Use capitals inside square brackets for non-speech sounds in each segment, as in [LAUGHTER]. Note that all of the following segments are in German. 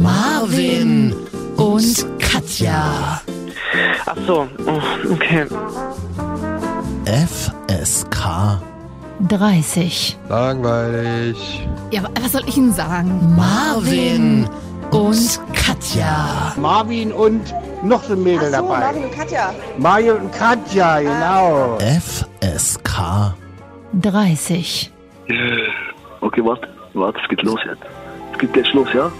Marvin und Katja. Ach so, oh, okay. FSK 30. Langweilig. Ja, wa- was soll ich Ihnen sagen? Marvin und Katja. Marvin und noch so ein Mädel Ach so, dabei. Marvin und Katja. Mario und Katja, genau. FSK 30. Okay, warte, warte, es geht los jetzt. Es geht jetzt los, ja?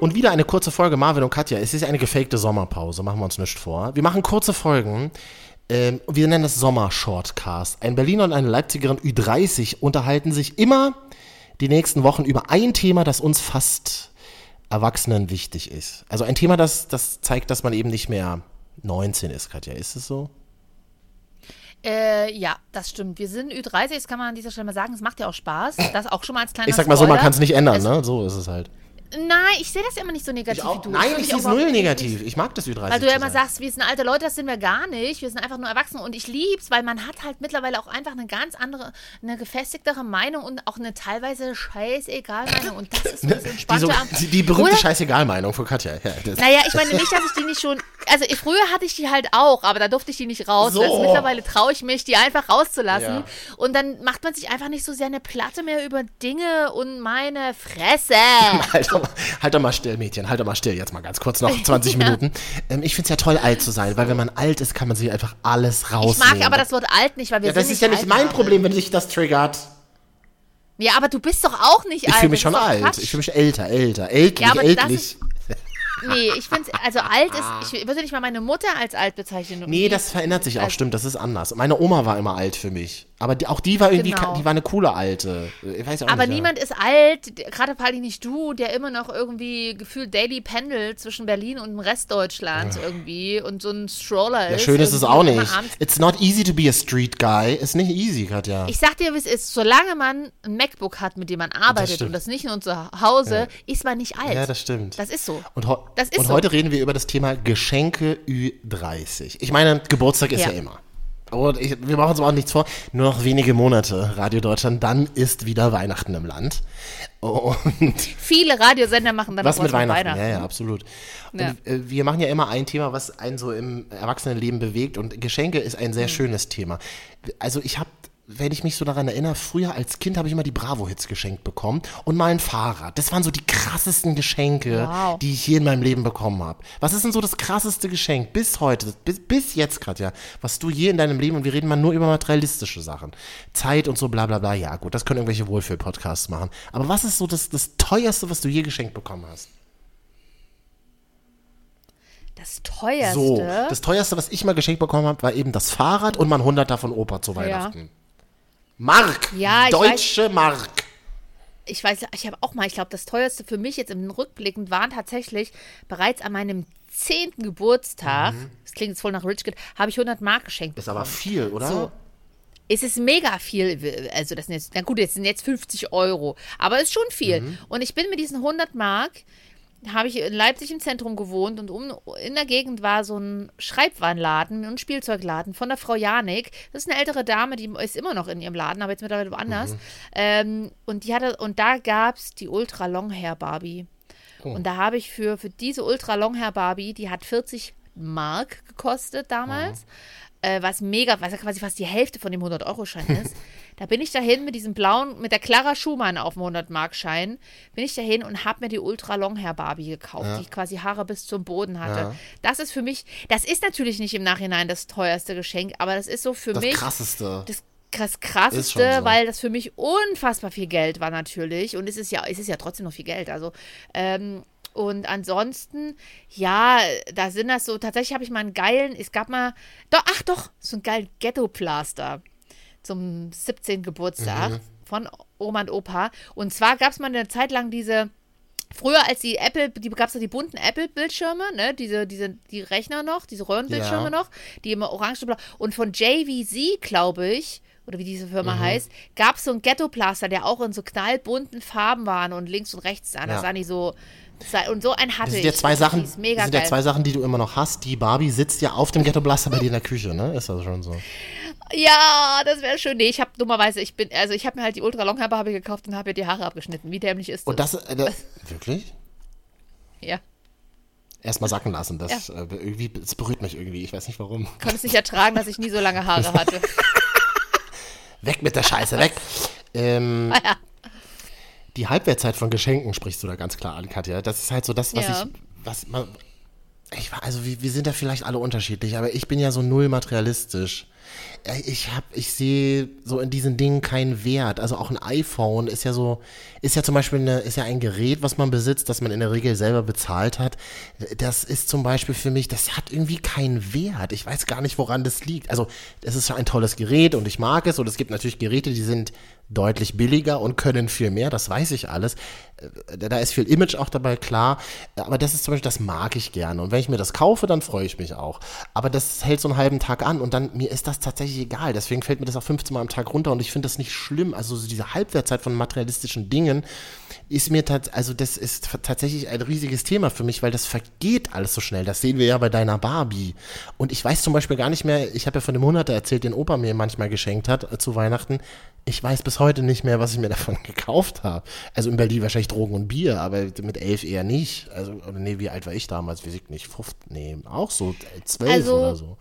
Und wieder eine kurze Folge Marvin und Katja. Es ist eine gefakte Sommerpause, machen wir uns nicht vor. Wir machen kurze Folgen. Ähm, wir nennen das Sommer-Shortcast. Ein Berliner und eine Leipzigerin Ü30 unterhalten sich immer die nächsten Wochen über ein Thema, das uns fast Erwachsenen wichtig ist. Also ein Thema, das, das zeigt, dass man eben nicht mehr 19 ist, Katja. Ist es so? Äh, ja, das stimmt. Wir sind Ü30, das kann man an dieser Stelle mal sagen. Es macht ja auch Spaß. Das auch schon mal als kleiner Ich sag mal so, man Spoiler. kann es nicht ändern, Es- ne? So ist es halt. Nein, ich sehe das ja immer nicht so negativ wie du. Nein, find ich sehe es null negativ. Ich mag das Ü30. Weil du ja immer sagst, wir sind alte Leute, das sind wir gar nicht. Wir sind einfach nur Erwachsene und ich lieb's, weil man hat halt mittlerweile auch einfach eine ganz andere, eine gefestigtere Meinung und auch eine teilweise scheißegal Meinung und das ist so das die, Entspannte so, am- die, die berühmte Oder? Scheißegal-Meinung von Katja. Ja, Naja, ich meine nicht, dass ich die nicht schon. Also ich, früher hatte ich die halt auch, aber da durfte ich die nicht raus. So. Also mittlerweile traue ich mich, die einfach rauszulassen. Ja. Und dann macht man sich einfach nicht so sehr eine Platte mehr über Dinge und meine [LAUGHS] Fresse. Doch, mal, [LAUGHS] halt doch mal still, Mädchen, halt doch mal still, jetzt mal ganz kurz noch 20 [LAUGHS] Minuten. Ähm, ich finde es ja toll, alt zu sein, weil wenn man alt ist, kann man sich einfach alles Ich rausnehmen. mag aber das Wort alt nicht, weil wir ja, das sind ist ja nicht mein. Problem, wenn sich das triggert. Ja, aber du bist doch auch nicht Ich alt. fühle mich das schon alt. Quatsch. Ich fühle mich älter, älter, ältlich, Ja, aber das ältlich. Nee, ich finde, also alt ist, ich würde nicht mal meine Mutter als alt bezeichnen. Nee, das verändert sich auch, Also- stimmt, das ist anders. Meine Oma war immer alt für mich. Aber die, auch die war irgendwie, Genau. die war eine coole Alte. Ich weiß auch Aber nicht, niemand ist alt, gerade vor allem nicht du, der immer noch irgendwie gefühlt daily pendelt zwischen Berlin und dem Rest Deutschlands irgendwie und so ein Stroller Ja, ist. schön ist es auch nicht. It's not easy to be a street guy. Ist nicht easy, Katja. Ich sag dir, wie es ist, solange man ein MacBook hat, mit dem man arbeitet stimmt. und das nicht nur zu Hause, ist man nicht alt. Ja, das stimmt. Das ist so. Und, Das ist und so. heute reden wir über das Thema Geschenke Ü30. Ich meine, Geburtstag ist ja, Ja. immer. Und ich, wir machen uns auch nichts vor. Nur noch wenige Monate, Radio Deutschland, dann ist wieder Weihnachten im Land. Und Viele Radiosender machen dann was mit Weihnachten? Ja, ja, absolut. Und Ja. äh, wir machen ja immer ein Thema, was einen so im Erwachsenenleben bewegt. Und Geschenke ist ein Mhm. sehr schönes Thema. Also ich habe, wenn ich mich so daran erinnere, früher als Kind habe ich immer die Bravo-Hits geschenkt bekommen und mal ein Fahrrad. Das waren so die krassesten Geschenke, Wow. die ich je in meinem Leben bekommen habe. Was ist denn so das krasseste Geschenk bis heute, bis, bis jetzt gerade, ja, was du je in deinem Leben, und wir reden mal nur über materialistische Sachen, Zeit und so bla bla bla, ja gut, das können irgendwelche Wohlfühl-Podcasts machen. Aber was ist so das, das teuerste, was du je geschenkt bekommen hast? Das teuerste. So, das teuerste, was ich mal geschenkt bekommen habe, war eben das Fahrrad und mein 100er von Opa zu Weihnachten. Mark! Ja, Deutsche Mark! ich weiß, ich habe auch mal, ich glaube, das teuerste für mich jetzt im Rückblickend waren tatsächlich bereits an meinem zehnten Geburtstag, das klingt jetzt voll nach Rich Kid, habe ich 100 Mark geschenkt. Mhm. Ist aber viel, oder? So. Es ist mega viel, also das sind jetzt, na gut, jetzt sind jetzt 50 Euro, aber es ist schon viel. Mhm. Und ich bin mit diesen 100 Mark, habe ich in Leipzig im Zentrum gewohnt und um, in der Gegend war so ein Schreibwarenladen und Spielzeugladen von der Frau Janik. Das ist eine ältere Dame, die ist immer noch in ihrem Laden, aber jetzt mittlerweile woanders. Ähm, und die hatte, und da gab es die Ultra Long Hair Barbie. Und da habe ich für, für diese Ultra Long Hair Barbie, die hat 40 Mark gekostet damals, äh, was mega, was ja quasi fast die Hälfte von dem 100-Euro-Schein [LAUGHS] ist. Da bin ich dahin mit diesem blauen, mit der Clara Schumann auf dem 100-Mark-Schein, bin ich dahin und habe mir die Ultra Long Hair Barbie gekauft, die quasi Haare bis zum Boden hatte. Ja. Das ist für mich, das ist natürlich nicht im Nachhinein das teuerste Geschenk, aber das ist so für Das mich krasseste. das das krasseste, so. weil das für mich unfassbar viel Geld war natürlich und es ist ja, es ist ja trotzdem noch viel Geld. Also ähm, und ansonsten, ja, da sind das so, tatsächlich habe ich mal einen geilen, es gab mal, doch, ach doch, so einen geilen Ghetto-Plaster zum 17. Geburtstag Mhm. von Oma und Opa. Und zwar gab es mal eine Zeit lang diese, früher als die Apple, die gab es ja die bunten Apple-Bildschirme, ne, diese, diese, die Rechner noch, diese Röhrenbildschirme Ja. noch, die immer orange und von JVZ, glaube ich, oder wie diese Firma Mhm. heißt, gab es so einen Ghetto-Plaster, der auch in so knallbunten Farben war und links und rechts sah. Das Ja. sah nicht so. Und so einen hatte Das sind ich. ja zwei Sachen, Die ist mega das sind ja geil. zwei Sachen, die du immer noch hast. Die Barbie sitzt ja auf dem Ghetto Blaster bei dir in der Küche, ne? Ist das schon so? Ja, das wäre schön. Nee, ich habe dummerweise, ich bin, also ich habe mir halt die Ultra Long Hair Barbie gekauft und habe ihr die Haare abgeschnitten. Wie dämlich ist das? Und das, äh, das [LAUGHS] wirklich? Ja. Erstmal sacken lassen. Das, äh, irgendwie, das berührt mich irgendwie. Ich weiß nicht warum. Konnte es nicht ertragen, dass ich nie so lange Haare hatte. [LAUGHS] Weg mit der Scheiße, weg. Ähm, [LAUGHS] Ah ja. die Halbwertzeit von Geschenken sprichst du da ganz klar an, Katja. Das ist halt so das, was Ja. ich, was man, ich war, also wir, wir sind da vielleicht alle unterschiedlich, aber ich bin ja so null materialistisch. Äh, Ich hab, ich sehe so in diesen Dingen keinen Wert. Also auch ein iPhone ist ja so, ist ja zum Beispiel eine, ist ja ein Gerät, was man besitzt, das man in der Regel selber bezahlt hat. Das ist zum Beispiel für mich, das hat irgendwie keinen Wert. Ich weiß gar nicht, woran das liegt. Also es ist ein tolles Gerät und ich mag es und es gibt natürlich Geräte, die sind deutlich billiger und können viel mehr, das weiß ich alles. Äh, Da ist viel Image auch dabei, klar. Aber das ist zum Beispiel, das mag ich gerne. Und wenn ich mir das kaufe, dann freue ich mich auch. Aber das hält so einen halben Tag an und dann, mir ist das tatsächlich egal. Deswegen fällt mir das auch 15 Mal am Tag runter und ich finde das nicht schlimm. Also so diese Halbwertzeit von materialistischen Dingen ist mir tats also das ist tatsächlich ein riesiges Thema für mich, weil das vergeht alles so schnell. Das sehen wir ja bei deiner Barbie. Und ich weiß zum Beispiel gar nicht mehr, ich habe ja von dem Hundert erzählt, den Opa mir manchmal geschenkt hat äh, zu Weihnachten. Ich weiß bis heute nicht mehr, was ich mir davon [LAUGHS] gekauft habe. Also in Berlin wahrscheinlich Drogen und Bier, aber mit elf eher nicht. Also, oder nee, wie alt war ich damals? Weiß ich nicht. 15, nee, auch so äh, zwölf Also, oder so.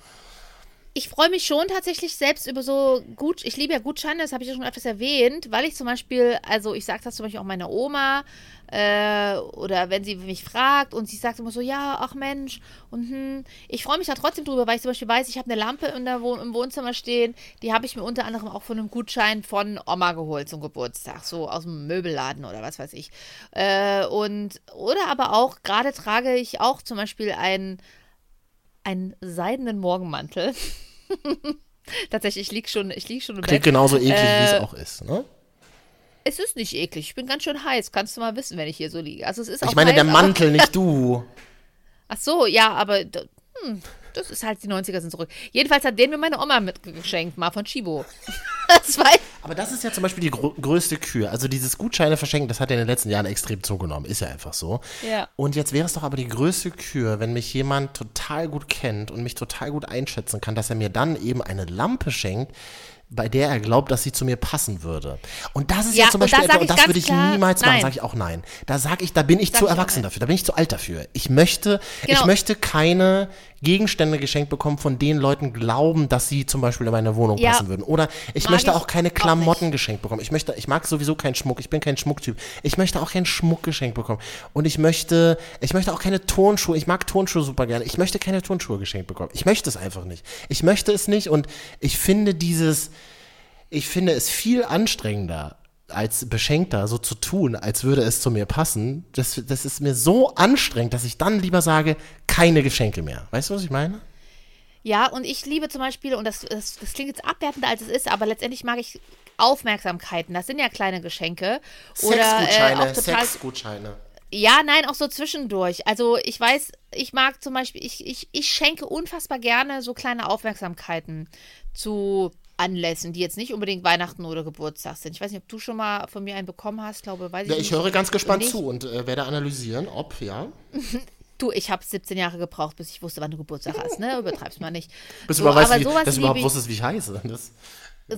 Ich freue mich schon tatsächlich selbst über so gut, ich liebe ja Gutscheine, das habe ich ja schon öfters erwähnt, weil ich zum Beispiel, also ich sage das zum Beispiel auch meiner Oma, äh, oder wenn sie mich fragt und sie sagt immer so, ja, ach Mensch, und hm, ich freue mich da trotzdem drüber, weil ich zum Beispiel weiß, ich habe eine Lampe in der Wohn im Wohnzimmer stehen, die habe ich mir unter anderem auch von einem Gutschein von Oma geholt zum Geburtstag, so aus dem Möbelladen oder was weiß ich. Äh, und, oder aber auch, gerade trage ich auch zum Beispiel ein einen seidenen Morgenmantel. [LAUGHS] Tatsächlich, ich lieg schon, ich lieg schon im Klingt Bett. genauso eklig, wie Äh, es auch ist, ne? Es ist nicht eklig. Ich bin ganz schön heiß. Kannst du mal wissen, wenn ich hier so liege. Also es ist auch Ich meine, heiß, der aber- Mantel, nicht du. [LAUGHS] Ach so, ja, aber hm, das ist halt die 90er sind zurück. Jedenfalls hat den mir meine Oma mitgeschenkt, mal von Chibo. [LAUGHS] das war Aber das ist ja zum Beispiel die grö größte Kür. Also dieses Gutscheine verschenken, das hat ja in den letzten Jahren extrem zugenommen. Ist ja einfach so. Ja. Und jetzt wäre es doch aber die größte Kür, wenn mich jemand total gut kennt und mich total gut einschätzen kann, dass er mir dann eben eine Lampe schenkt, bei der er glaubt, dass sie zu mir passen würde. Und das ist ja, Ja, zum da Beispiel sag etwas, und ich das würde ich klar niemals machen, sage ich auch nein. Da sage ich, da bin ich Sag zu ich erwachsen dafür, da bin ich zu alt dafür. Ich möchte, ich Genau. möchte keine Gegenstände geschenkt bekommen, von denen Leuten glauben, dass sie zum Beispiel in meine Wohnung Ja. passen würden. Oder ich Mag möchte ich auch keine auch Klamotten nicht. geschenkt bekommen. Ich möchte, ich mag sowieso keinen Schmuck. Ich bin kein Schmucktyp. Ich möchte auch keinen Schmuck geschenkt bekommen. Und ich möchte, ich möchte auch keine Turnschuhe. Ich mag Turnschuhe super gerne. Ich möchte keine Turnschuhe geschenkt bekommen. Ich möchte es einfach nicht. Ich möchte es nicht und ich finde dieses, ich finde es viel anstrengender als Beschenkter so zu tun, als würde es zu mir passen. Das, das ist mir so anstrengend, dass ich dann lieber sage, keine Geschenke mehr. Weißt du, was ich meine? Ja, und ich liebe zum Beispiel, und das, das, das klingt jetzt abwertender, als es ist, aber letztendlich mag ich Aufmerksamkeiten. Das sind ja kleine Geschenke. Oder äh, Sexgutscheine, auch total. Sexgutscheine. Ja, nein, auch so zwischendurch. Also ich weiß, ich mag zum Beispiel, ich, ich, ich schenke unfassbar gerne so kleine Aufmerksamkeiten zu Anlässen, die jetzt nicht unbedingt Weihnachten oder Geburtstag sind. Ich weiß nicht, ob du schon mal von mir einen bekommen hast, glaube, weiß ich Ja, nicht. ich höre ganz gespannt Nicht. zu und äh, werde analysieren, ob, ja. [LAUGHS] Du, ich habe 17 Jahre gebraucht, bis ich wusste, wann du Geburtstag hast, ne? Übertreib's mal nicht. Bis so, du überhaupt, weißt, aber wie, sowas dass du liebe überhaupt wusstest, wie ich heiße. Das,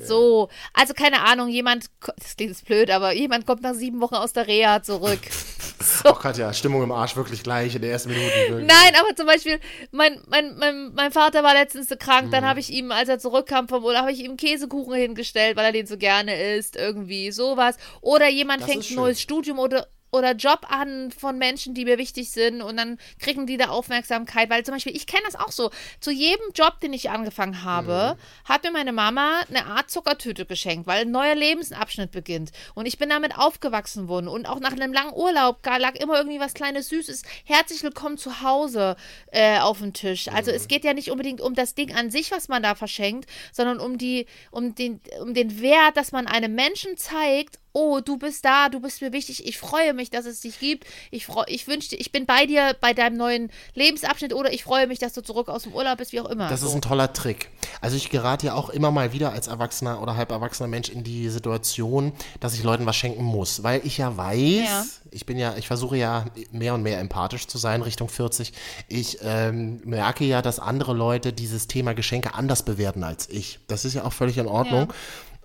So, also keine Ahnung, jemand, das klingt jetzt blöd, aber jemand kommt nach sieben Wochen aus der Reha zurück. [LAUGHS] oh Gott, ja, Stimmung im Arsch wirklich gleich in der ersten Minute. Wirklich. Nein, aber zum Beispiel, mein, mein, mein, mein Vater war letztens so krank, Mhm. dann habe ich ihm, als er zurückkam vom Urlaub, habe ich ihm Käsekuchen hingestellt, weil er den so gerne isst, irgendwie sowas. Oder jemand Das fängt ein neues Studium oder oder Job an von Menschen, die mir wichtig sind und dann kriegen die da Aufmerksamkeit, weil zum Beispiel, ich kenne das auch so, zu jedem Job, den ich angefangen habe, Mhm. hat mir meine Mama eine Art Zuckertüte geschenkt, weil ein neuer Lebensabschnitt beginnt und ich bin damit aufgewachsen worden und auch nach einem langen Urlaub lag immer irgendwie was kleines Süßes, herzlich willkommen zu Hause äh, auf dem Tisch. Also Mhm. es geht ja nicht unbedingt um das Ding an sich, was man da verschenkt, sondern um die, um den, um den Wert, dass man einem Menschen zeigt, oh, du bist da, du bist mir wichtig, ich freue mich, dass es dich gibt. Ich freu, ich wünschte, ich bin bei dir bei deinem neuen Lebensabschnitt oder ich freue mich, dass du zurück aus dem Urlaub bist, wie auch immer. Das ist ein toller Trick. Also ich gerate ja auch immer mal wieder als erwachsener oder halb erwachsener Mensch in die Situation, dass ich Leuten was schenken muss, weil ich ja weiß, Ja. ich bin ja, ich versuche ja mehr und mehr empathisch zu sein Richtung 40. Ich ähm, merke ja, dass andere Leute dieses Thema Geschenke anders bewerten als ich. Das ist ja auch völlig in Ordnung. Ja.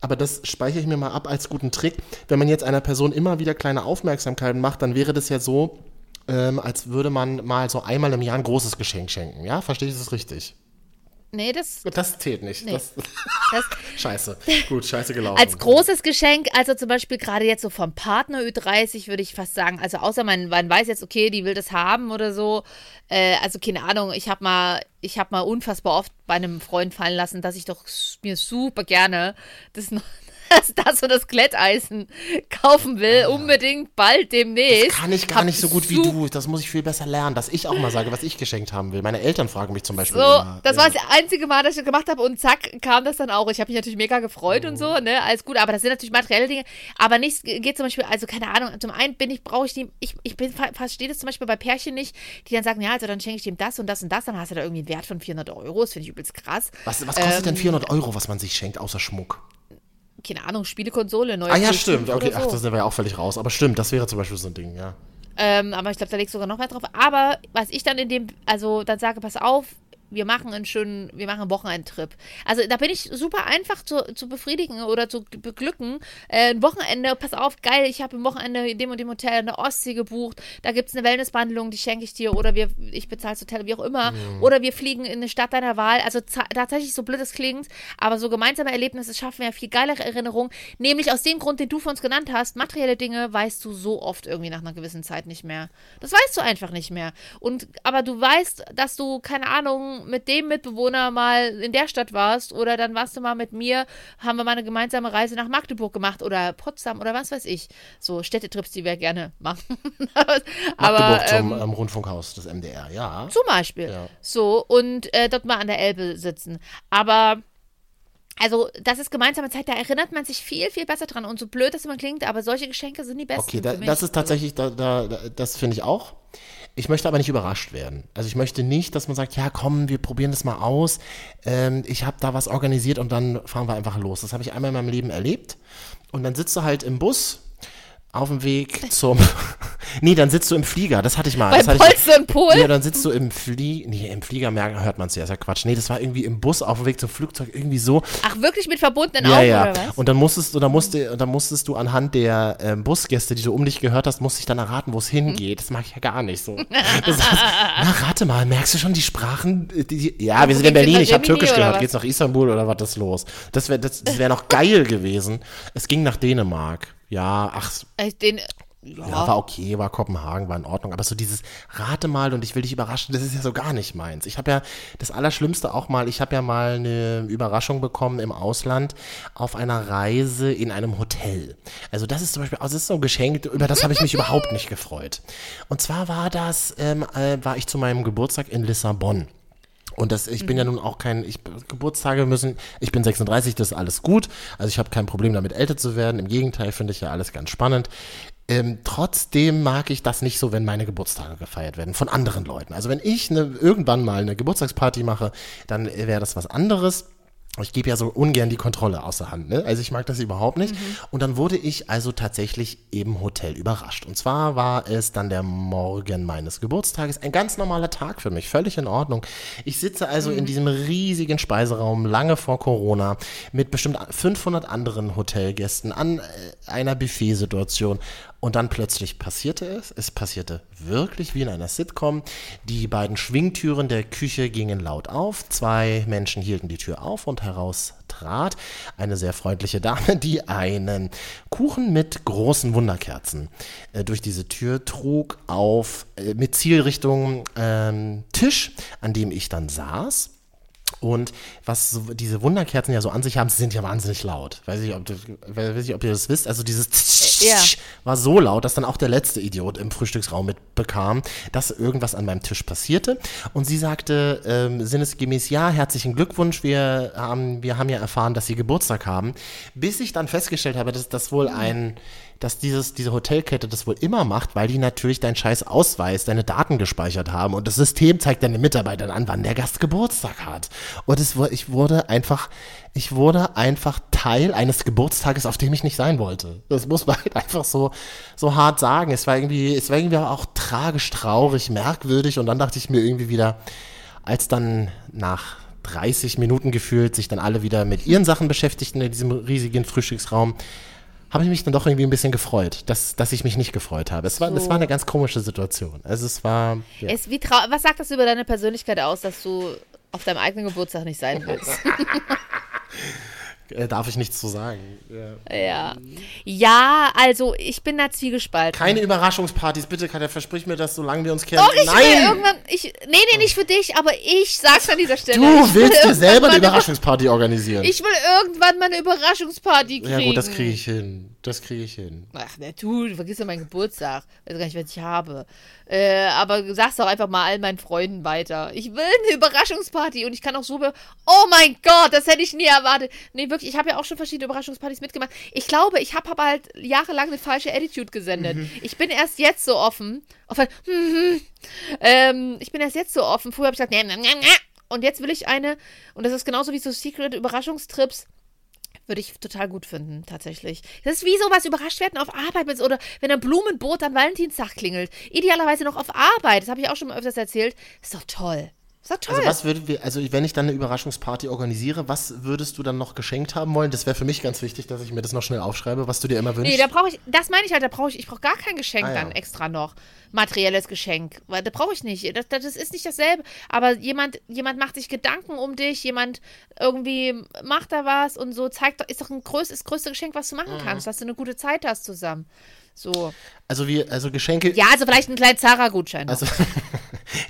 Aber das speichere ich mir mal ab als guten Trick. Wenn man jetzt einer Person immer wieder kleine Aufmerksamkeiten macht, dann wäre das ja so, ähm, als würde man mal so einmal im Jahr ein großes Geschenk schenken. Ja, verstehe ich das richtig? Nee, das Das zählt nicht. Nee. Das, Das, [LAUGHS] scheiße. Gut, scheiße gelaufen. als großes Geschenk, also zum Beispiel gerade jetzt so vom Partner Ü30, würde ich fast sagen, also außer man, man weiß jetzt, okay, die will das haben oder so. Äh, also keine Ahnung, ich habe mal, ich habe mal unfassbar oft bei einem Freund fallen lassen, dass ich doch mir super gerne das, [LAUGHS] noch- das, das und das Glätteisen kaufen will, unbedingt bald demnächst. Ah. Kann ich gar Hab nicht so gut wie du. Das muss ich viel besser lernen, dass ich auch mal sage, was ich geschenkt haben will. Meine Eltern fragen mich zum Beispiel So, immer. das ja. war das einzige Mal, dass ich das gemacht habe und zack, kam das dann auch. Ich habe mich natürlich mega gefreut und Mhm. so, ne, alles gut, aber das sind natürlich materielle Dinge. Aber nichts geht zum Beispiel, also keine Ahnung, zum einen bin ich, brauche ich die, ich, ich bin, ver- verstehe das zum Beispiel bei Pärchen nicht, die dann sagen, ja, also dann schenke ich dem das und das und das, dann hast du da irgendwie einen Wert von 400 Euro, das finde ich übelst krass. Was, was kostet Ähm, denn 400 Euro, was man sich schenkt, außer Schmuck? Keine Ahnung, Spielekonsole, neue Ah ja, PS5 stimmt. Okay, oder ach, so. das sind wir ja auch völlig raus. Aber stimmt, das wäre zum Beispiel so ein Ding, ja. Ähm, aber ich glaube, da legst du sogar noch mehr drauf. Aber was ich dann in dem, also dann sage, pass auf, wir machen einen schönen, wir machen einen Wochenendtrip. Also da bin ich super einfach zu, zu befriedigen oder zu beglücken. Äh, ein Wochenende, pass auf, geil, ich habe im Wochenende in dem und dem Hotel eine Ostsee gebucht. Da gibt es eine Wellnessbehandlung, die schenke ich dir. Oder wir, ich bezahle das Hotel, wie auch immer. Oder wir fliegen in eine Stadt deiner Wahl. Also tatsächlich so blöd es klingt, aber so gemeinsame Erlebnisse schaffen ja viel geilere Erinnerungen. Nämlich aus dem Grund, den du von uns genannt hast, materielle Dinge weißt du so oft irgendwie nach einer gewissen Zeit nicht mehr. Das weißt du einfach nicht mehr. Und aber du weißt, dass du, keine Ahnung, mit dem Mitbewohner mal in der Stadt warst oder dann warst du mal mit mir, haben wir mal eine gemeinsame Reise nach Magdeburg gemacht oder Potsdam oder was weiß ich. So Städtetrips, die wir gerne machen. [LAUGHS] aber Magdeburg zum ähm, ähm, Rundfunkhaus des MDR, ja. zum Beispiel. Ja. So, und äh, dort mal an der Elbe sitzen. Aber, also, das ist gemeinsame Zeit, da erinnert man sich viel, viel besser dran. Und so blöd das immer klingt, aber solche Geschenke sind die besten. Okay, da, das ist tatsächlich, da, da- das finde ich auch. Ich möchte aber nicht überrascht werden. Also ich möchte nicht, dass man sagt, ja komm, wir probieren das mal aus. Ähm, ich habe da was organisiert und dann fahren wir einfach los. Das habe ich einmal in meinem Leben erlebt. Und dann sitzt du halt im Bus auf dem Weg zum. [LAUGHS] nee, dann sitzt du im Flieger. Das hatte ich mal. Bei hatte ich, Polster und Pol? Ja, dann sitzt du im Flieger. Nee, im Flieger merken, hört man es ja, ist ja Quatsch. Nee, das war irgendwie im Bus auf dem Weg zum Flugzeug irgendwie so. Ach, wirklich mit verbundenen Ja, Augen ja. oder was? Und dann musstest du, dann musste, dann musstest du anhand der ähm, Busgäste, die du um dich gehört hast, musste ich dann erraten, wo es hingeht. Das mag ich ja gar nicht so. [LAUGHS] Das heißt, na, rate mal, merkst du schon die Sprachen? äh, Die, die, ja, wir sind in Berlin, ich habe Türkisch gehört. Geht's nach Istanbul oder was ist los? Das wäre das, das wär noch geil gewesen. Es ging nach Dänemark. Ja, ach, Äh, Den, ja. ja, war okay, war Kopenhagen, war in Ordnung. Aber so dieses Rate mal und ich will dich überraschen, das ist ja so gar nicht meins. Ich habe ja das Allerschlimmste auch mal, ich habe ja mal eine Überraschung bekommen im Ausland auf einer Reise in einem Hotel. Also das ist zum Beispiel, also das ist so ein Geschenk, über das habe ich mich überhaupt nicht gefreut. Und zwar war das, ähm, äh, war ich zu meinem Geburtstag in Lissabon. Und das, ich bin ja nun auch kein, ich, Geburtstage müssen, ich bin 36, das ist alles gut. Also ich habe kein Problem damit, älter zu werden. Im Gegenteil finde ich ja alles ganz spannend. Ähm, trotzdem mag ich das nicht so, wenn meine Geburtstage gefeiert werden von anderen Leuten. Also wenn ich ne, irgendwann mal eine Geburtstagsparty mache, dann wäre das was anderes. Ich gebe ja so ungern die Kontrolle außer Hand, ne? Also ich mag das überhaupt nicht. Und dann wurde ich also tatsächlich im Hotel überrascht. Und zwar war es dann der Morgen meines Geburtstages. Ein ganz normaler Tag für mich, völlig in Ordnung. Ich sitze also in diesem riesigen Speiseraum lange vor Corona mit bestimmt 500 anderen Hotelgästen an äh, einer Buffetsituation. Und dann plötzlich passierte es. Es passierte wirklich wie in einer Sitcom. Die beiden Schwingtüren der Küche gingen laut auf. Zwei Menschen hielten die Tür auf und heraus trat eine sehr freundliche Dame, die einen Kuchen mit großen Wunderkerzen äh, durch diese Tür trug auf äh, mit Zielrichtung ähm, Tisch, an dem ich dann saß. Und was so, diese Wunderkerzen ja so an sich haben, sie sind ja wahnsinnig laut. Weiß ich, ob, du, weiß ich, ob ihr das wisst. Also dieses Ja. war so laut, dass dann auch der letzte Idiot im Frühstücksraum mitbekam, dass irgendwas an meinem Tisch passierte. Und sie sagte ähm, sinnesgemäß, ja, herzlichen Glückwunsch, wir haben, wir haben ja erfahren, dass Sie Geburtstag haben. Bis ich dann festgestellt habe, dass das wohl ein, dass dieses, diese Hotelkette das wohl immer macht, weil die natürlich deinen scheiß Ausweis, deine Daten gespeichert haben und das System zeigt deinen Mitarbeitern an, wann der Gast Geburtstag hat. Und es, ich wurde einfach, ich wurde einfach Teil eines Geburtstages, auf dem ich nicht sein wollte. Das muss man halt einfach so, so hart sagen. Es war irgendwie, es war irgendwie auch tragisch, traurig, merkwürdig und dann dachte ich mir irgendwie wieder, als dann nach 30 Minuten gefühlt sich dann alle wieder mit ihren Sachen beschäftigten in diesem riesigen Frühstücksraum, habe ich mich dann doch irgendwie ein bisschen gefreut, dass, dass ich mich nicht gefreut habe. Es war, es war eine ganz komische Situation. Also es war. Ja. Es, wie trau was sagt das über deine Persönlichkeit aus, dass du auf deinem eigenen Geburtstag nicht sein willst? [LAUGHS] Äh, darf ich nichts zu sagen. Ja. ja. Ja, also ich bin da zwiegespalten. Keine Überraschungspartys, bitte, Katja, versprich mir das, solange wir uns kennen. Doch, ich will Nein! irgendwann. Ich, nee, nee, nicht für dich, aber ich sag's an dieser Stelle. Du will willst dir selber eine Überraschungsparty organisieren. Ich will irgendwann mal eine Überraschungsparty kriegen. ja gut, das kriege ich hin. Das kriege ich hin. Ach, na du, du vergisst ja meinen Geburtstag. Weiß gar nicht, was ich habe. Äh, aber sag's doch einfach mal all meinen Freunden weiter. Ich will eine Überraschungsparty und ich kann auch so. be- Oh mein Gott, das hätte ich nie erwartet. Nee, wirklich, ich habe ja auch schon verschiedene Überraschungspartys mitgemacht. Ich glaube, ich habe aber halt jahrelang eine falsche Attitude gesendet. Ich bin erst jetzt so offen. offen hm, [LAUGHS] ähm, ich bin erst jetzt so offen. Früher habe ich gesagt, nee, nee, nee, nee. und jetzt will ich eine. Und das ist genauso wie so Secret-Überraschungstrips. Würde ich total gut finden, tatsächlich. Das ist wie sowas überrascht werden auf Arbeit mit, oder wenn ein Blumenboot an Valentinstag klingelt. Idealerweise noch auf Arbeit. Das habe ich auch schon mal öfters erzählt. Ist doch toll. Ist doch toll. Also was würden wir, also wenn ich dann eine Überraschungsparty organisiere, was würdest du dann noch geschenkt haben wollen? Das wäre für mich ganz wichtig, dass ich mir das noch schnell aufschreibe, was du dir immer wünschst. nee, da brauche ich, das meine ich halt, da brauche ich, ich brauche gar kein Geschenk Ah, ja. dann extra noch. Materielles Geschenk. Weil da brauche ich nicht. Das, das ist nicht dasselbe. Aber jemand, jemand macht sich Gedanken um dich, jemand irgendwie macht da was und so zeigt, doch- ist doch ein größ, das größte Geschenk, was du Mhm. machen kannst, dass du eine gute Zeit hast zusammen. So. also wir, also Geschenke, Ja, also vielleicht einen kleinen Zara-Gutschein. also [LAUGHS]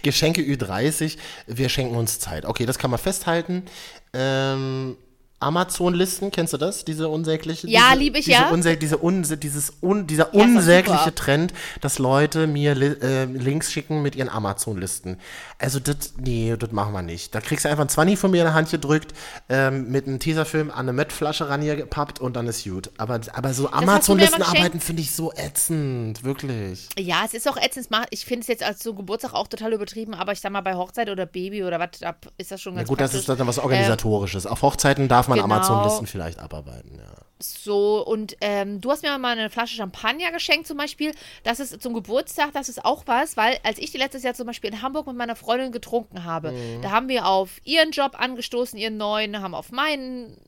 Geschenke Ü30, wir schenken uns Zeit. Okay, das kann man festhalten. Ähm, Amazon-Listen, kennst du das? Diese unsägliche? Ja, diese, lieb ich, diese ja. Unsä diese unse dieses un dieser Ja, unsägliche. Trend, dass Leute mir li äh, Links schicken mit ihren Amazon-Listen. Also das, nee, das machen wir nicht. Da kriegst du einfach ein 20 von mir in der Hand gedrückt, ähm, mit einem Teaserfilm an eine Mettflasche rangepappt und dann ist gut. Aber, aber so Amazon-Listen arbeiten finde ich so ätzend, wirklich. Ja, es ist auch ätzend. Ich finde es jetzt als so Geburtstag auch total übertrieben, aber ich sag mal, bei Hochzeit oder Baby oder was, ist das schon Na ganz gut, das praktisch. ist dann was Organisatorisches. Auf Hochzeiten darf man genau. Amazon-Listen vielleicht abarbeiten, ja. So, und ähm, du hast mir mal eine Flasche Champagner geschenkt zum Beispiel. Das ist zum Geburtstag, das ist auch was, weil als ich die letztes Jahr zum Beispiel in Hamburg mit meiner Freundin getrunken habe, Mhm. da haben wir auf ihren Job angestoßen, ihren neuen, haben auf meinen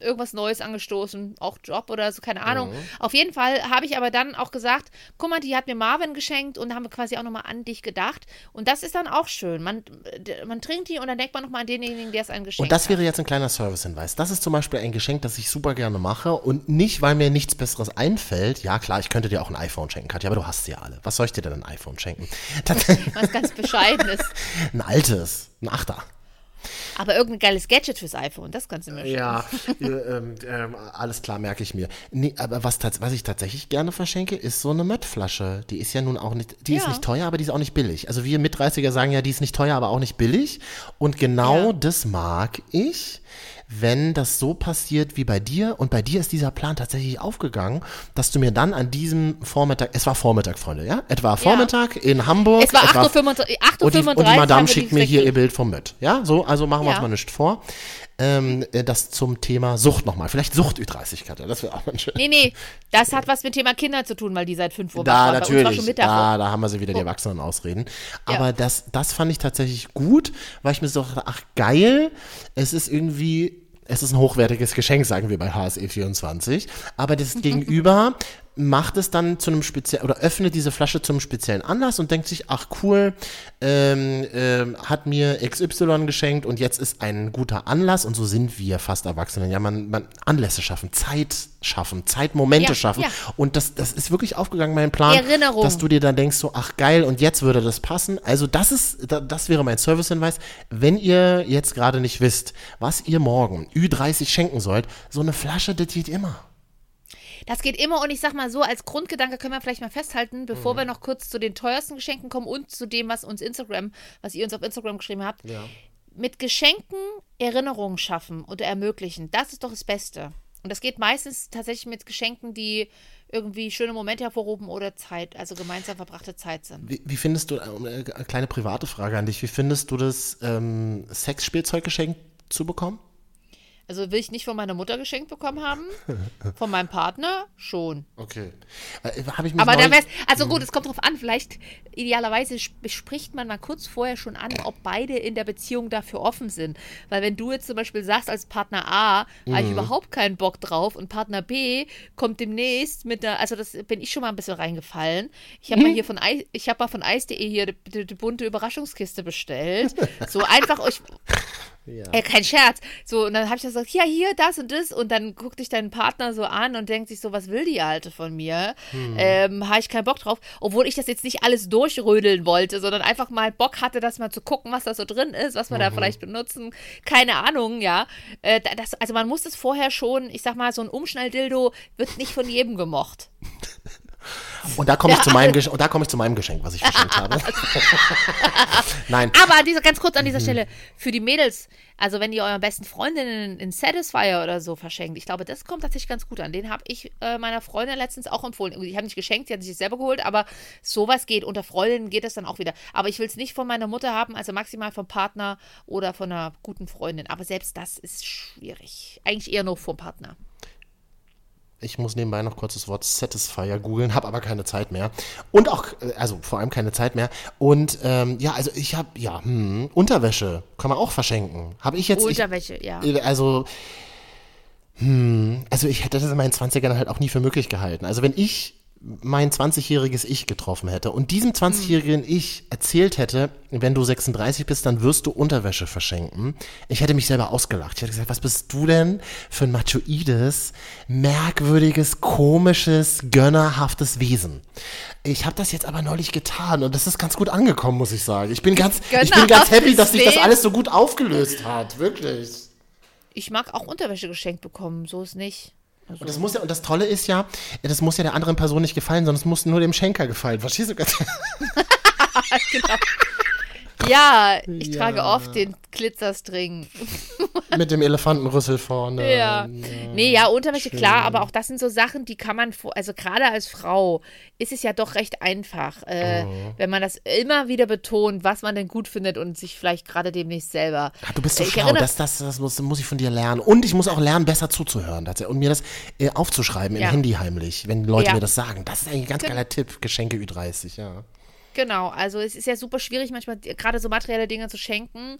irgendwas Neues angestoßen, auch Job oder so, keine Ahnung. Mhm. Auf jeden Fall habe ich aber dann auch gesagt, guck mal, die hat mir Marvin geschenkt und haben wir quasi auch nochmal an dich gedacht. Und das ist dann auch schön. Man, man trinkt die und dann denkt man nochmal an denjenigen, der es einem geschenkt Und das hat. wäre jetzt ein kleiner Servicehinweis. Das ist zum Beispiel ein Geschenk, das ich super gerne mache und nicht, weil mir nichts Besseres einfällt. Ja, klar, ich könnte dir auch ein iPhone schenken, Katja, aber du hast sie ja alle. Was soll ich dir denn ein iPhone schenken? [LAUGHS] Was ganz Bescheidenes. [LAUGHS] ein altes, ein Achter. Aber irgendein geiles Gadget fürs iPhone, das kannst du mir. Ja, [LAUGHS] äh, ähm, ähm, alles klar, merke ich mir. Nee, aber was, was ich tatsächlich gerne verschenke, ist so eine Mettflasche. Die ist ja nun auch nicht, die ist Ja. nicht teuer, aber die ist auch nicht billig. Also wir mit 30er sagen ja, die ist nicht teuer, aber auch nicht billig. Und genau Ja. das mag ich, wenn das so passiert wie bei dir. Und bei dir ist dieser Plan tatsächlich aufgegangen, dass du mir dann an diesem Vormittag, es war Vormittag, Freunde, ja? Etwa Vormittag in Hamburg. Es war etwa 8.35 Uhr. und die, und die 8.35 Madame schickt mir hier ihr. Bild vom Mött. Ja, so, also machen wir uns Ja. mal nicht vor. Ähm, äh, das zum Thema Sucht nochmal. Vielleicht Sucht Ü30, Katja. Das wäre auch mal schön. Nee, nee, das hat was mit Thema Kinder zu tun, weil die seit 5 Uhr Da waren. Bei uns war natürlich, schon Mittag. da, da haben wir sie wieder die Erwachsenen ausreden. Aber das, das fand ich tatsächlich gut, weil ich mir so dachte, ach geil, es ist irgendwie, es ist ein hochwertiges Geschenk, sagen wir bei HSE24. Aber das [LAUGHS] Gegenüber macht es dann zu einem speziellen, oder öffnet diese Flasche zu einem speziellen Anlass und denkt sich, ach cool, ähm, ähm, hat mir XY geschenkt und jetzt ist ein guter Anlass und so sind wir fast Erwachsene. Ja, man, man Anlässe schaffen, Zeit schaffen, Zeitmomente Ja, schaffen. ja. Und das, das ist wirklich aufgegangen, mein Plan. Erinnerung. Dass du dir dann denkst, so, ach geil, und jetzt würde das passen. Also das ist, da- das wäre mein Servicehinweis. Wenn ihr jetzt gerade nicht wisst, was ihr morgen Ü30 schenken sollt, so eine Flasche, das geht immer. Das geht immer und ich sag mal so, als Grundgedanke können wir vielleicht mal festhalten, bevor Mhm. wir noch kurz zu den teuersten Geschenken kommen und zu dem, was uns Instagram, was ihr uns auf Instagram geschrieben habt. Mit Geschenken Erinnerungen schaffen oder ermöglichen, das ist doch das Beste. Und das geht meistens tatsächlich mit Geschenken, die irgendwie schöne Momente hervorrufen oder Zeit, also gemeinsam verbrachte Zeit sind. Wie, wie findest du, äh, eine kleine private Frage an dich, wie findest du das, ähm, Sexspielzeug geschenkt zu bekommen? Also will ich nicht von meiner Mutter geschenkt bekommen haben. Von meinem Partner schon. Okay. Äh, hab ich mich Aber da neulich- wär's, also gut, es kommt drauf an, vielleicht idealerweise sp- bespricht man mal kurz vorher schon an, ob beide in der Beziehung dafür offen sind. Weil wenn du jetzt zum Beispiel sagst, als Partner A, habe ich überhaupt keinen Bock drauf und Partner B kommt demnächst mit einer, also das bin ich schon mal ein bisschen reingefallen. Ich habe mal hier von Eis, ich habe mal von Eis.de hier die, die, die bunte Überraschungskiste bestellt. So einfach euch. Äh, kein Scherz. So, und dann habe ich gesagt, ja, hier, das und das. Und dann guckt dich dein Partner so an und denkt sich so, was will die Alte von mir? Ähm, habe ich keinen Bock drauf. Obwohl ich das jetzt nicht alles durchrödeln wollte, sondern einfach mal Bock hatte, das mal zu gucken, was da so drin ist, was wir da vielleicht benutzen. Keine Ahnung, ja. Äh, da- das, also man muss das vorher schon, ich sag mal, so ein Umschnalldildo wird nicht von jedem gemocht. [LAUGHS] Und da komme ich, zu meinem Gesch- und da komme ich zu meinem Geschenk, was ich verschenkt habe. [LAUGHS] Nein. Aber an dieser, ganz kurz an dieser Stelle, für die Mädels, also wenn ihr euren besten Freundinnen einen Satisfier oder so verschenkt, ich glaube, das kommt tatsächlich ganz gut an. Den habe ich äh, meiner Freundin letztens auch empfohlen. Ich habe nicht geschenkt, sie hat sich selber geholt, aber sowas geht. Unter Freundinnen geht das dann auch wieder. Aber ich will es nicht von meiner Mutter haben, also maximal vom Partner oder von einer guten Freundin. Aber selbst das ist schwierig. Eigentlich eher nur vom Partner. Ich muss nebenbei noch kurz das Wort Satisfier googeln, habe aber keine Zeit mehr. Und auch, äh, also vor allem keine Zeit mehr. Und ähm, ja, also ich habe, ja, hm, Unterwäsche kann man auch verschenken. Habe ich jetzt. ich, Unterwäsche, ja. Äh, Also, hm, also ich hätte das in meinen 20ern halt auch nie für möglich gehalten. Also wenn ich mein 20-jähriges Ich getroffen hätte und diesem 20-jährigen Ich erzählt hätte, wenn du 36 bist, dann wirst du Unterwäsche verschenken. Ich hätte mich selber ausgelacht. Ich hätte gesagt, was bist du denn für ein machoides, merkwürdiges, komisches, gönnerhaftes Wesen? Ich habe das jetzt aber neulich getan und das ist ganz gut angekommen, muss ich sagen. Ich bin ganz, ich bin ganz happy, dass sich das alles so gut aufgelöst hat. Wirklich. Ich mag auch Unterwäsche geschenkt bekommen, so ist nicht. Also, Und das muss ja, und das Tolle ist ja, das muss ja der anderen Person nicht gefallen, sondern es muss nur dem Schenker gefallen. Verstehst du? [LAUGHS] [LAUGHS] ja, ich trage oft den Glitzerstring. [LAUGHS] Mit dem Elefantenrüssel vorne. Ja. Nee, ja, Unterwäsche, klar, aber auch das sind so Sachen, die kann man, vor- also gerade als Frau ist es ja doch recht einfach, äh, wenn man das immer wieder betont, was man denn gut findet und sich vielleicht gerade demnächst selber. Ach, du bist so Ich schlau, erinnere- das, das, das muss, muss ich von dir lernen. Und ich muss auch lernen, besser zuzuhören und mir das äh, aufzuschreiben Ja. im Handy heimlich, wenn Leute Ja. mir das sagen. Das ist eigentlich ein ganz geiler Tipp, Geschenke Ü30, ja. Genau, also es ist ja super schwierig, manchmal gerade so materielle Dinge zu schenken.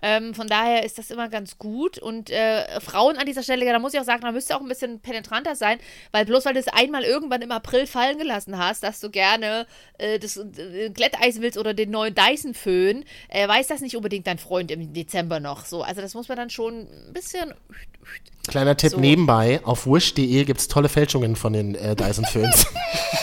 Ähm, von daher ist das immer ganz gut. Und äh, Frauen an dieser Stelle, ja, da muss ich auch sagen, da müsst ihr auch ein bisschen penetranter sein, weil bloß weil du es einmal irgendwann im April fallen gelassen hast, dass du gerne äh, das äh, Glätteis willst oder den neuen Dyson-Föhn, äh, weiß das nicht unbedingt dein Freund im Dezember noch. So, also das muss man dann schon ein bisschen. Kleiner Tipp So. nebenbei, auf wish.de gibt es tolle Fälschungen von den äh, Dyson-Föhns. [LAUGHS] [LAUGHS]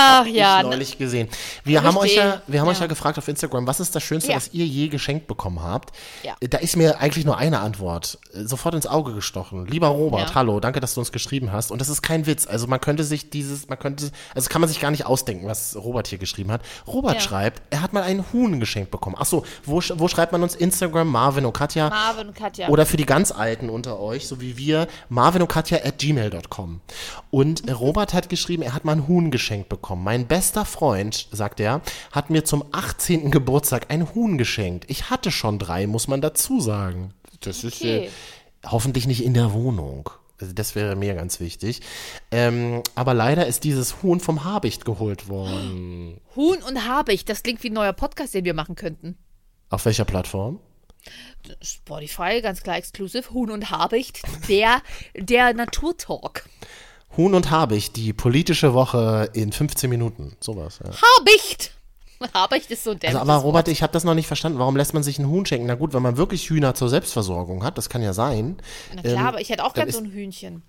Ach ja, ich neulich gesehen. Wir haben euch ja, wir haben euch Ja. ja gefragt auf Instagram, was ist das Schönste, Ja. was ihr je geschenkt bekommen habt? Ja. Da ist mir eigentlich nur eine Antwort äh, sofort ins Auge gestochen. Lieber Robert, Ja. hallo, danke, dass du uns geschrieben hast. Und das ist kein Witz. Also man könnte sich dieses, man könnte, also kann man sich gar nicht ausdenken, was Robert hier geschrieben hat. Robert Ja. schreibt, er hat mal einen Huhn geschenkt bekommen. Ach so, wo, wo schreibt man uns? Instagram, Marvin und Katja. Marvin und Katja. Oder für die ganz Alten unter euch, so wie wir, Marvin und Katja at gmail.com. Und äh, Robert hat geschrieben, er hat mal ein Huhn geschenkt bekommen. Mein bester Freund, sagt er, hat mir zum 18. Geburtstag ein Huhn geschenkt. Ich hatte schon drei, muss man dazu sagen. Das ist äh, Okay. hoffentlich nicht in der Wohnung. Also das wäre mir ganz wichtig. Ähm, aber leider ist dieses Huhn vom Habicht geholt worden. Huhn und Habicht, das klingt wie ein neuer Podcast, den wir machen könnten. Auf welcher Plattform? Spotify, ganz klar exklusiv. Huhn und Habicht, der, der Naturtalk. Huhn und Habicht, die politische Woche in 15 Minuten. Sowas, ja. Habicht! [LAUGHS] Habicht ist so ein Also, aber Wort. Robert, ich habe das noch nicht verstanden. Warum lässt man sich ein Huhn schenken? Na gut, wenn man wirklich Hühner zur Selbstversorgung hat, das kann ja sein. Na klar, ähm, aber ich hätte auch dann gern so ein Hühnchen.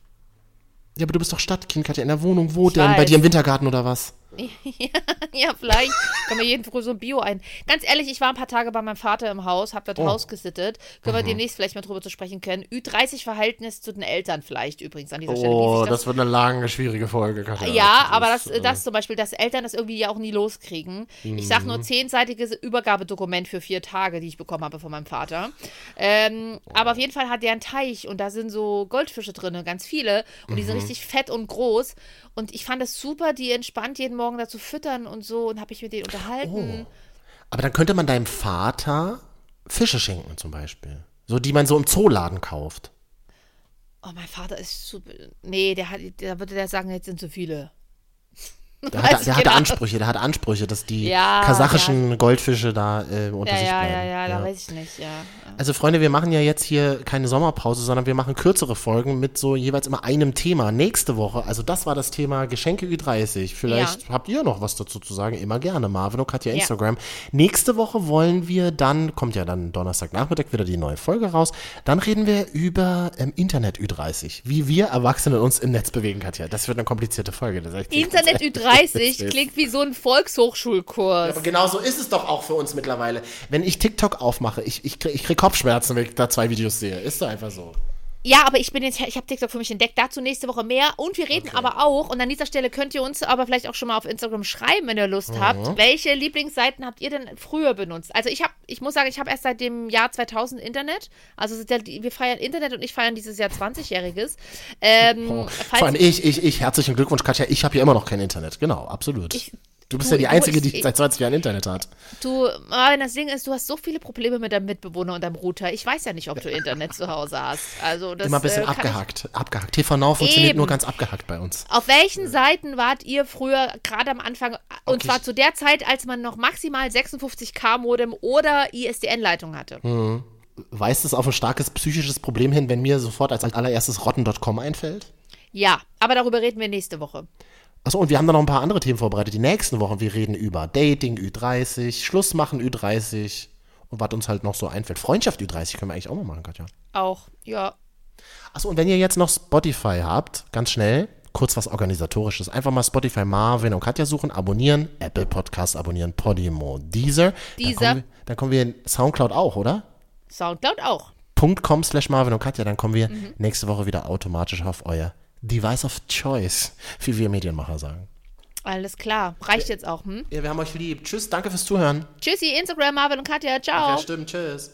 Ja, aber du bist doch Stadtkind, Katja, in der Wohnung. Wo Ich denn? Bei weiß. dir im Wintergarten oder was? [LAUGHS] ja, vielleicht können wir jeden Früh so ein Bio ein. Ganz ehrlich, ich war ein paar Tage bei meinem Vater im Haus, habe das Oh. Haus gesittet. Können Mhm. wir demnächst vielleicht mal drüber zu sprechen können. Ü30-Verhältnis zu den Eltern vielleicht übrigens an dieser Stelle. Oh, sich das wird eine lange, schwierige Folge, Katja. Ja, aber das, ist, äh, das zum Beispiel, dass Eltern das irgendwie ja auch nie loskriegen. Ich sag Mhm. nur zehnseitiges Übergabedokument für vier Tage, die ich bekommen habe von meinem Vater. Ähm, aber auf jeden Fall hat der einen Teich und da sind so Goldfische drin, ganz viele. Und die sind Mhm. richtig fett und groß. Und ich fand es super, die entspannt jeden Morgen dazu füttern und so und habe ich mit denen unterhalten. Aber dann könnte man deinem Vater Fische schenken zum Beispiel. So, die man so im Zooladen kauft. Oh, mein Vater ist zu. Nee, der hat, da würde der sagen, jetzt sind zu viele. Der hatte, der hatte genau. Ansprüche, der hatte Ansprüche, dass die ja, kasachischen ja. Goldfische da äh, unter ja, sich bleiben. Ja, ja, ja, da weiß ich nicht, ja. Also Freunde, wir machen ja jetzt hier keine Sommerpause, sondern wir machen kürzere Folgen mit so jeweils immer einem Thema. Nächste Woche, also das war das Thema Geschenke Ü30. Vielleicht habt ihr noch was dazu zu sagen, immer gerne. Marvin und Katja Instagram. Nächste Woche wollen wir dann, kommt ja dann Donnerstagnachmittag wieder die neue Folge raus, dann reden wir über ähm, Internet Ü30, wie wir Erwachsene uns im Netz bewegen, Katja. Das wird eine komplizierte Folge. Das Internet Ü30. 30 klingt wie so ein Volkshochschulkurs. Ja, aber genau so ist es doch auch für uns mittlerweile. Wenn ich TikTok aufmache, ich, ich, krieg, ich krieg Kopfschmerzen, wenn ich da zwei Videos sehe. Ist doch einfach so. Ja, aber ich bin jetzt, ich habe TikTok für mich entdeckt. Dazu nächste Woche mehr. Und wir reden aber auch, und an dieser Stelle könnt ihr uns aber vielleicht auch schon mal auf Instagram schreiben, wenn ihr Lust Mhm. habt. Welche Lieblingsseiten habt ihr denn früher benutzt? Also ich habe, ich muss sagen, ich habe erst seit dem Jahr 2000 Internet. Also wir feiern Internet und ich feiern dieses Jahr 20-jähriges. Ähm, [LAUGHS] falls- Vor allem ich, ich, ich, herzlichen Glückwunsch, Katja. Ich habe ja immer noch kein Internet. Genau, absolut. Du bist du- ja die Einzige, ich- die seit 20 Jahren Internet hat. Du, Marvin, das Ding ist, du hast so viele Probleme mit deinem Mitbewohner und deinem Router. Ich weiß ja nicht, ob du Internet zu Hause hast. Also das Immer ein bisschen äh, kann ich- abgehackt. Abgehackt. TV Now funktioniert Eben. nur ganz abgehackt bei uns. Auf welchen Seiten wart ihr früher, gerade am Anfang, und Okay. zwar zu der Zeit, als man noch maximal 56K-Modem oder ISDN-Leitung hatte? Hm. Weist es auf ein starkes psychisches Problem hin, wenn mir sofort als allererstes rotten.com einfällt? Ja, aber darüber reden wir nächste Woche. Achso, und wir haben da noch ein paar andere Themen vorbereitet. Die nächsten Wochen, wir reden über Dating Ü30, Schluss machen Ü30 und was uns halt noch so einfällt. Freundschaft Ü30 können wir eigentlich auch mal machen, Katja. Auch, ja. Achso, und wenn ihr jetzt noch Spotify habt, ganz schnell, kurz was Organisatorisches. Einfach mal Spotify Marvin und Katja suchen, abonnieren, Apple Podcasts abonnieren, Podimo, Deezer. Deezer. Dann kommen wir, dann kommen wir in Soundcloud auch, oder? Soundcloud auch. .com slash Marvin und Katja, dann kommen wir Mhm. nächste Woche wieder automatisch auf euer Device of Choice, wie wir Medienmacher sagen. Alles klar. Reicht jetzt auch, hm? Ja, wir haben euch lieb. Tschüss, danke fürs Zuhören. Tschüssi, Instagram, Marvin und Katja. Ciao. Ja, stimmt, tschüss.